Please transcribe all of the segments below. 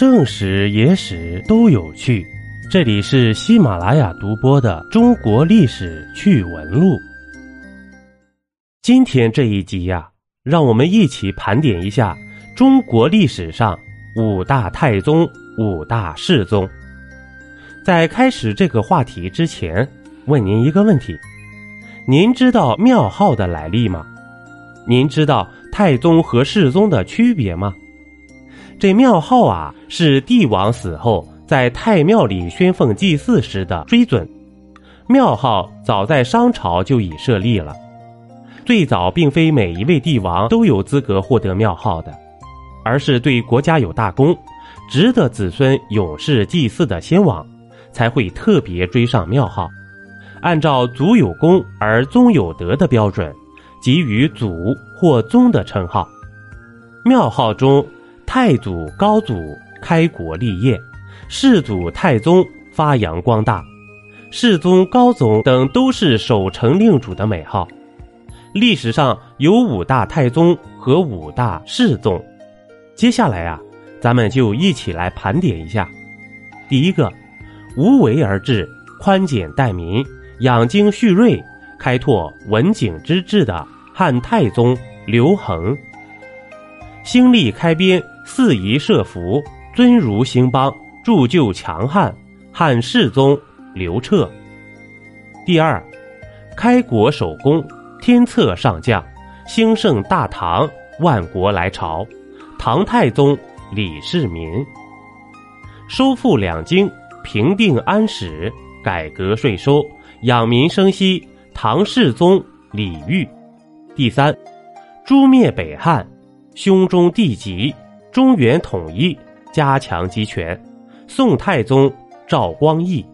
正史、野史都有趣。这里是喜马拉雅独播的《中国历史趣闻录》。今天这一集呀，让我们一起盘点一下中国历史上五大太宗、五大世宗。在开始这个话题之前，问您一个问题：您知道庙号的来历吗？您知道太宗和世宗的区别吗？这庙号啊，是帝王死后在太庙里宣奉祭祀时的追尊。庙号早在商朝就已设立了。最早并非每一位帝王都有资格获得庙号的，而是对国家有大功、值得子孙永世祭祀的先王，才会特别追上庙号，按照祖有功而宗有德的标准，给予祖或宗的称号。庙号中。太祖、高祖开国立业，世祖、太宗发扬光大，世宗、高宗等都是守成令主的美号。历史上有五大太宗和五大世宗。接下来啊，咱们就一起来盘点一下。第一个，无为而治、宽简待民、养精蓄锐、开拓文景之治的汉太宗刘恒。兴利开边。四夷设伏，尊儒兴邦，铸就强汉，汉世宗刘彻。第二，开国首功，天策上将，兴盛大唐，万国来朝，唐太宗李世民。收复两京，平定安史，改革税收，养民生息，唐世宗李煜。第三，诛灭北汉，兄中弟及。中原统一，加强集权。宋太宗赵光义，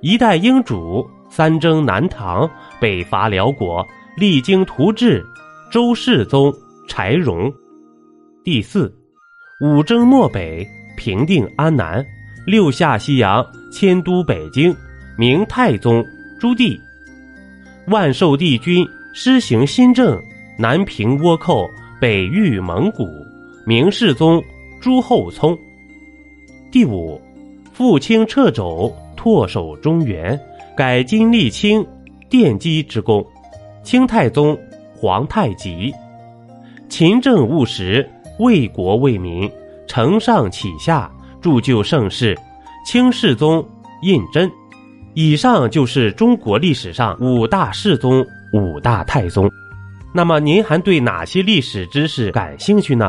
一代英主，三征南唐，北伐辽国，励精图治。周世宗柴荣。第四，五征漠北，平定安南，六下西洋，迁都北京。明太宗朱棣。万寿帝君施行新政，南平倭寇，北御蒙古。明世宗朱厚熜，第五，复清掣肘，唾守中原，改金立清，奠基之功。清太宗皇太极，勤政务实，为国为民，承上启下，铸就盛世。清世宗胤禛。以上就是中国历史上五大世宗、五大太宗。那么您还对哪些历史知识感兴趣呢？